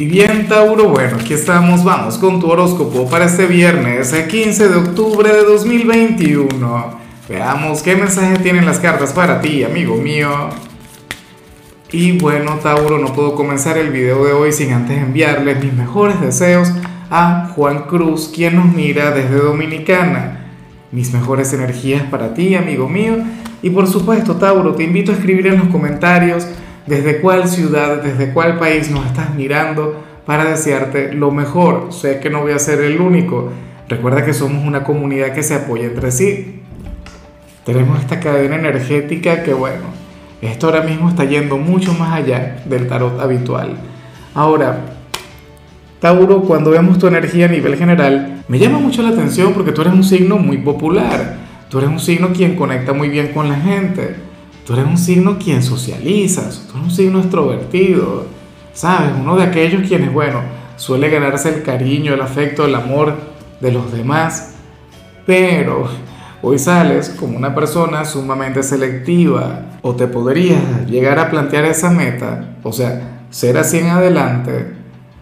Y bien, Tauro, bueno, aquí estamos, vamos con tu horóscopo para este viernes, el 15 de octubre de 2021. Veamos qué mensaje tienen las cartas para ti, amigo mío. Y bueno, Tauro, no puedo comenzar el video de hoy sin antes enviarles mis mejores deseos a Juan Cruz, quien nos mira desde Dominicana. Mis mejores energías para ti, amigo mío. Y por supuesto, Tauro, te invito a escribir en los comentarios desde cuál ciudad, desde cuál país nos estás mirando para desearte lo mejor. Sé que no voy a ser el único. Recuerda que somos una comunidad que se apoya entre sí. Tenemos esta cadena energética que, bueno, esto ahora mismo está yendo mucho más allá del tarot habitual. Ahora, Tauro, cuando vemos tu energía a nivel general, me llama mucho la atención porque tú eres un signo muy popular. Tú eres un signo quien conecta muy bien con la gente Tú eres un signo quien socializas, tú eres un signo extrovertido, ¿sabes? Uno de aquellos quienes, bueno, suele ganarse el cariño, el afecto, el amor de los demás, pero hoy sales como una persona sumamente selectiva o te podrías llegar a plantear esa meta, o sea, ser así en adelante,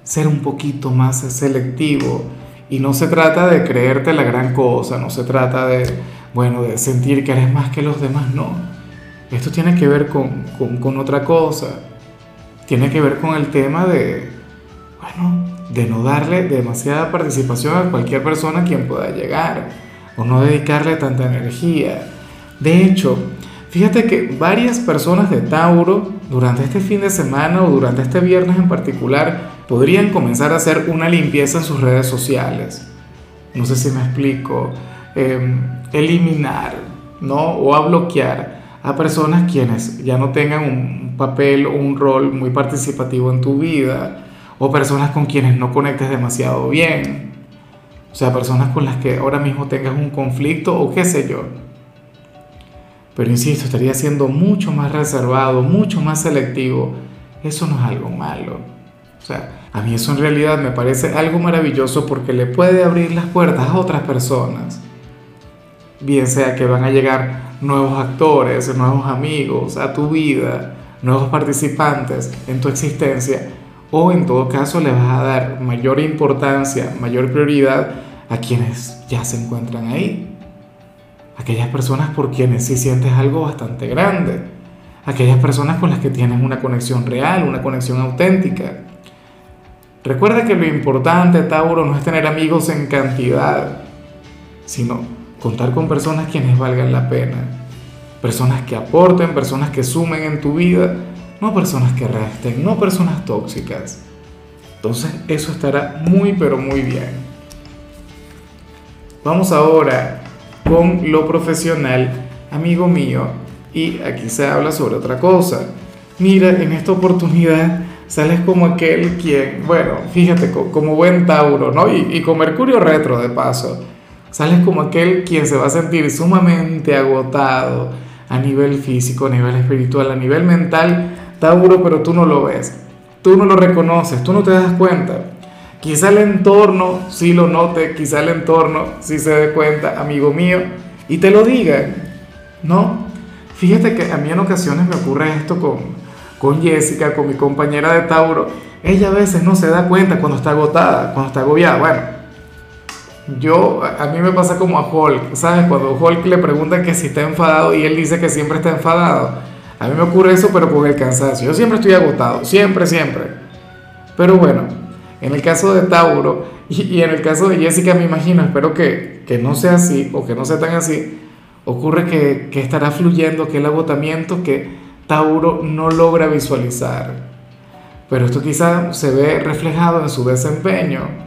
ser un poquito más selectivo. Y no se trata de creerte la gran cosa, no se trata de, bueno, de sentir que eres más que los demás, no esto tiene que ver con, otra cosa. Tiene que ver con el tema de, bueno, de no darle demasiada participación a cualquier persona quien pueda llegar o no dedicarle tanta energía. De hecho, fíjate que varias personas de Tauro durante este fin de semana o durante este viernes en particular podrían comenzar a hacer una limpieza en sus redes sociales. No sé si me explico. Em, eliminar, ¿no? O a bloquear a personas quienes ya no tengan un papel o un rol muy participativo en tu vida, o personas con quienes no conectes demasiado bien, o sea, personas con las que ahora mismo tengas un conflicto o qué sé yo. Pero insisto, estaría siendo mucho más reservado, mucho más selectivo. Eso no es algo malo. O sea, a mí eso en realidad me parece algo maravilloso porque le puede abrir las puertas a otras personas. Bien sea que van a llegar nuevos actores, nuevos amigos a tu vida, nuevos participantes en tu existencia, o en todo caso le vas a dar mayor importancia, mayor prioridad a quienes ya se encuentran ahí. Aquellas personas por quienes sí sientes algo bastante grande. Aquellas personas con las que tienes una conexión real, una conexión auténtica. Recuerda que lo importante, Tauro, no es tener amigos en cantidad, sino contar con personas quienes valgan la pena, personas que aporten, personas que sumen en tu vida, no personas que resten, no personas tóxicas. Entonces eso estará muy pero muy bien. Vamos ahora con lo profesional, amigo mío, y aquí se habla sobre otra cosa. Mira, en esta oportunidad sales como aquel quien, bueno, fíjate, como buen Tauro, ¿no? Y, y con Mercurio retro de paso Sales como aquel quien se va a sentir sumamente agotado a nivel físico, a nivel espiritual, a nivel mental, Tauro, pero tú no lo ves. Tú no lo reconoces, tú no te das cuenta. Quizá el entorno sí lo note, quizá el entorno sí se dé cuenta, amigo mío, y te lo diga, ¿no? Fíjate que a mí en ocasiones me ocurre esto con, con Jessica, con mi compañera de Tauro. Ella a veces no se da cuenta cuando está agotada, cuando está agobiada. Bueno, yo, a mí me pasa como a Hulk, ¿sabes? Cuando Hulk le pregunta que si está enfadado y él dice que siempre está enfadado. A mí me ocurre eso, pero con el cansancio. Yo siempre estoy agotado, siempre, siempre. Pero bueno, en el caso de Tauro y, en el caso de Jessica, me imagino, espero que, que, no sea así o que no sea tan así, ocurre que, que estará fluyendo que el agotamiento que Tauro no logra visualizar. Pero esto quizá se ve reflejado en su desempeño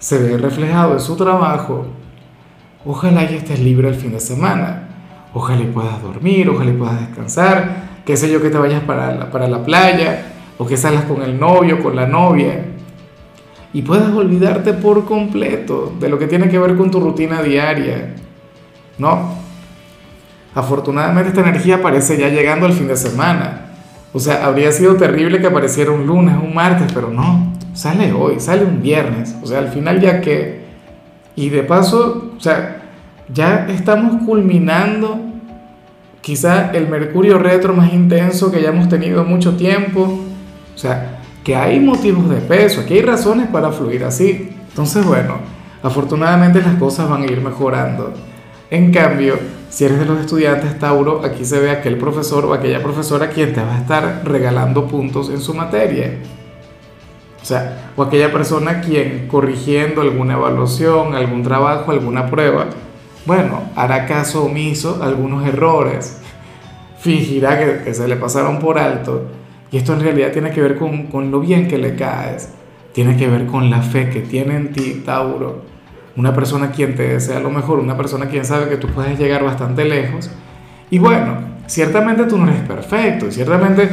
se ve reflejado en su trabajo, ojalá ya estés libre el fin de semana. Ojalá puedas dormir, ojalá puedas descansar, qué sé yo, que te vayas para la, para la playa o que salgas con el novio, con la novia y puedas olvidarte por completo de lo que tiene que ver con tu rutina diaria. ¿No? Afortunadamente esta energía aparece ya llegando al fin de semana. O sea, habría sido terrible que apareciera un lunes, un martes, pero no sale hoy, sale un viernes, o sea, al final ya que, y de paso, o sea, ya estamos culminando quizá el Mercurio retro más intenso que ya hemos tenido mucho tiempo, o sea, que hay motivos de peso, que hay razones para fluir así. Entonces, bueno, afortunadamente las cosas van a ir mejorando. En cambio, si eres de los estudiantes Tauro, aquí se ve aquel profesor o aquella profesora quien te va a estar regalando puntos en su materia. O sea, o aquella persona quien corrigiendo alguna evaluación, algún trabajo, alguna prueba, bueno, hará caso omiso a algunos errores, fingirá que, se le pasaron por alto, y esto en realidad tiene que ver con, con lo bien que le caes, tiene que ver con la fe que tiene en ti, Tauro. Una persona quien te desea lo mejor, una persona quien sabe que tú puedes llegar bastante lejos. Y bueno, ciertamente tú no eres perfecto, y ciertamente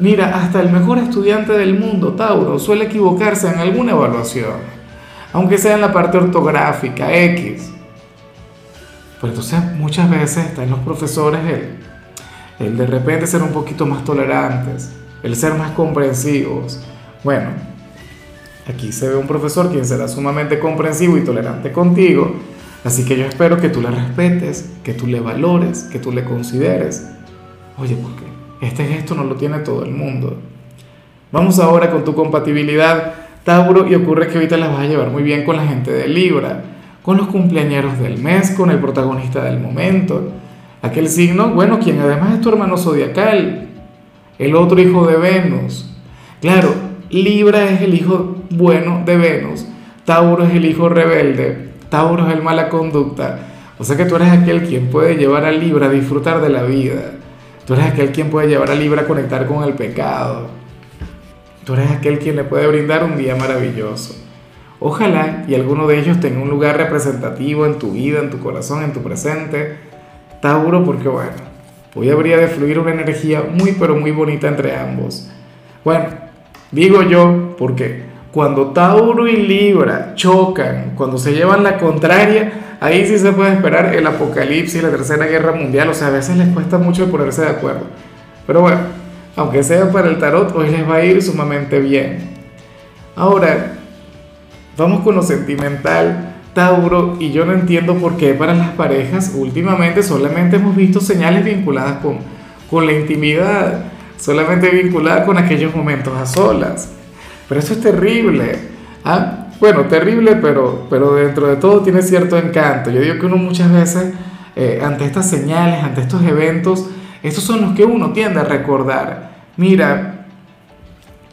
Mira, hasta el mejor estudiante del mundo, Tauro, suele equivocarse en alguna evaluación, aunque sea en la parte ortográfica, X. Pero entonces muchas veces está en los profesores el, el de repente ser un poquito más tolerantes, el ser más comprensivos. Bueno, aquí se ve un profesor quien será sumamente comprensivo y tolerante contigo, así que yo espero que tú le respetes, que tú le valores, que tú le consideres. Oye, ¿por qué? Este gesto no lo tiene todo el mundo. Vamos ahora con tu compatibilidad, Tauro, y ocurre que ahorita las vas a llevar muy bien con la gente de Libra, con los cumpleañeros del mes, con el protagonista del momento. Aquel signo, bueno, quien además es tu hermano zodiacal, el otro hijo de Venus. Claro, Libra es el hijo bueno de Venus, Tauro es el hijo rebelde, Tauro es el mala conducta. O sea que tú eres aquel quien puede llevar a Libra a disfrutar de la vida. Tú eres aquel quien puede llevar a Libra a conectar con el pecado. Tú eres aquel quien le puede brindar un día maravilloso. Ojalá y alguno de ellos tenga un lugar representativo en tu vida, en tu corazón, en tu presente. Tauro, porque bueno, hoy habría de fluir una energía muy pero muy bonita entre ambos. Bueno, digo yo porque cuando Tauro y Libra chocan, cuando se llevan la contraria, ahí sí se puede esperar el apocalipsis, la tercera guerra mundial, o sea, a veces les cuesta mucho ponerse de acuerdo. Pero bueno, aunque sea para el tarot, hoy les va a ir sumamente bien. Ahora, vamos con lo sentimental, Tauro, y yo no entiendo por qué para las parejas últimamente solamente hemos visto señales vinculadas con, con la intimidad, solamente vinculadas con aquellos momentos a solas. Pero eso es terrible. ¿ah? bueno, terrible, pero, pero dentro de todo tiene cierto encanto. Yo digo que uno muchas veces, eh, ante estas señales, ante estos eventos, estos son los que uno tiende a recordar. Mira,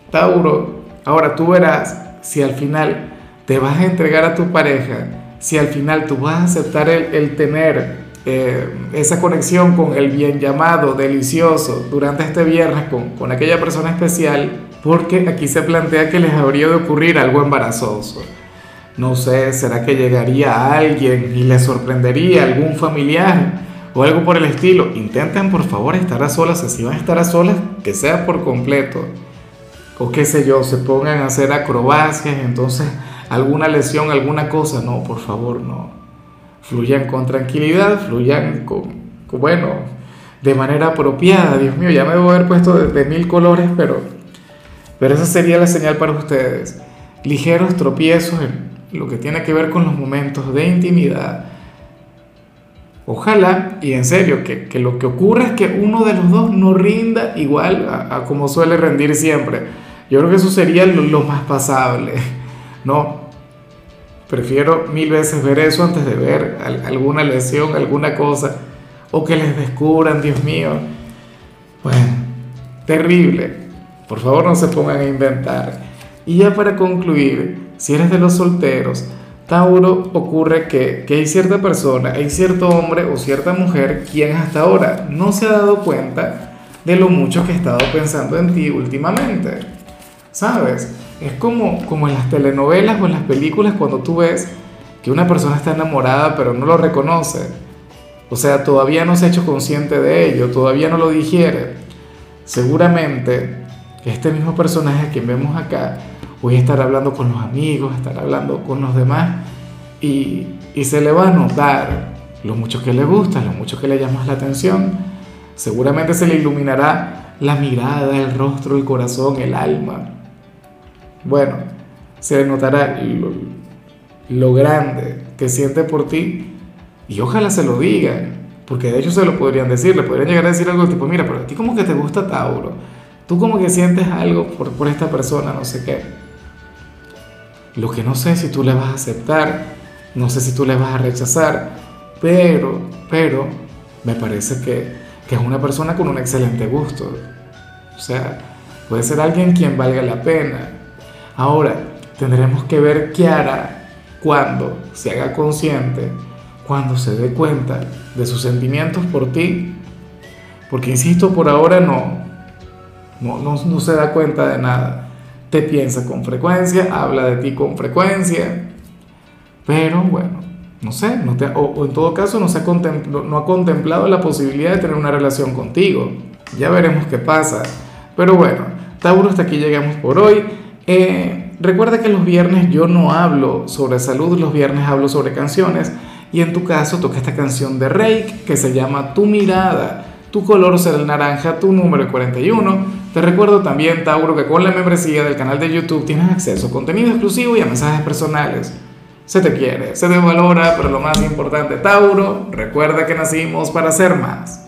Tauro, ahora tú verás si al final te vas a entregar a tu pareja, si al final tú vas a aceptar el, tener eh, esa conexión con el bien llamado, delicioso, durante este viernes con, con aquella persona especial, porque aquí se plantea que les habría de ocurrir algo embarazoso. No sé, ¿será que llegaría alguien y les sorprendería algún familiar o algo por el estilo? Intenten por favor estar a solas, si van a estar a solas, que sea por completo. O qué sé yo, se pongan a hacer acrobacias, entonces alguna lesión, alguna cosa, no, por favor, no. Fluyan con tranquilidad, fluyan con, bueno, de manera apropiada. Dios mío, ya me debo haber puesto de mil colores, pero pero esa sería la señal para ustedes. Ligeros tropiezos en lo que tiene que ver con los momentos de intimidad. Ojalá, y en serio, que, lo que ocurra es que uno de los dos no rinda igual a, como suele rendir siempre. Yo creo que eso sería lo, más pasable. No, prefiero mil veces ver eso antes de ver alguna lesión, alguna cosa, o que les descubran, Dios mío. Bueno, terrible. Por favor no se pongan a inventar. Y ya para concluir, si eres de los solteros, Tauro ocurre que, hay cierta persona, hay cierto hombre o cierta mujer quien hasta ahora no se ha dado cuenta de lo mucho que ha estado pensando en ti últimamente. ¿Sabes? Es como, como en las telenovelas o en las películas cuando tú ves que una persona está enamorada pero no lo reconoce. O sea, todavía no se ha hecho consciente de ello, todavía no lo digiere. Seguramente este mismo personaje que vemos acá hoy estará hablando con los amigos, estará hablando con los demás y, se le va a notar lo mucho que le gusta, lo mucho que le llama la atención. Seguramente se le iluminará la mirada, el rostro, el corazón, el alma. Bueno, se notará lo, grande que siente por ti y ojalá se lo digan, porque de hecho se lo podrían decir, le podrían llegar a decir algo tipo, mira, pero a ti como que te gusta Tauro Tú como que sientes algo por, por esta persona, no sé qué. Lo que no sé si tú le vas a aceptar, no sé si tú le vas a rechazar, pero, pero, me parece que, que es una persona con un excelente gusto. O sea, puede ser alguien quien valga la pena. Ahora, tendremos que ver qué hará cuando se haga consciente, cuando se dé cuenta de sus sentimientos por ti. Porque, insisto, por ahora no, no, no, se da cuenta de nada. Te piensa con frecuencia, habla de ti con frecuencia, pero bueno, no sé, no te, o, en todo caso no, se ha no ha contemplado la posibilidad de tener una relación contigo. Ya veremos qué pasa. Pero bueno, Tauro, hasta aquí llegamos por hoy. Eh, recuerda que los viernes yo no hablo sobre salud, los viernes hablo sobre canciones. Y en tu caso toca esta canción de Rake que se llama Tu mirada. Tu color será el naranja, tu número 41. Te recuerdo también, Tauro, que con la membresía del canal de YouTube tienes acceso a contenido exclusivo y a mensajes personales. Se te quiere, se te valora, pero lo más importante, Tauro, recuerda que nacimos para ser más.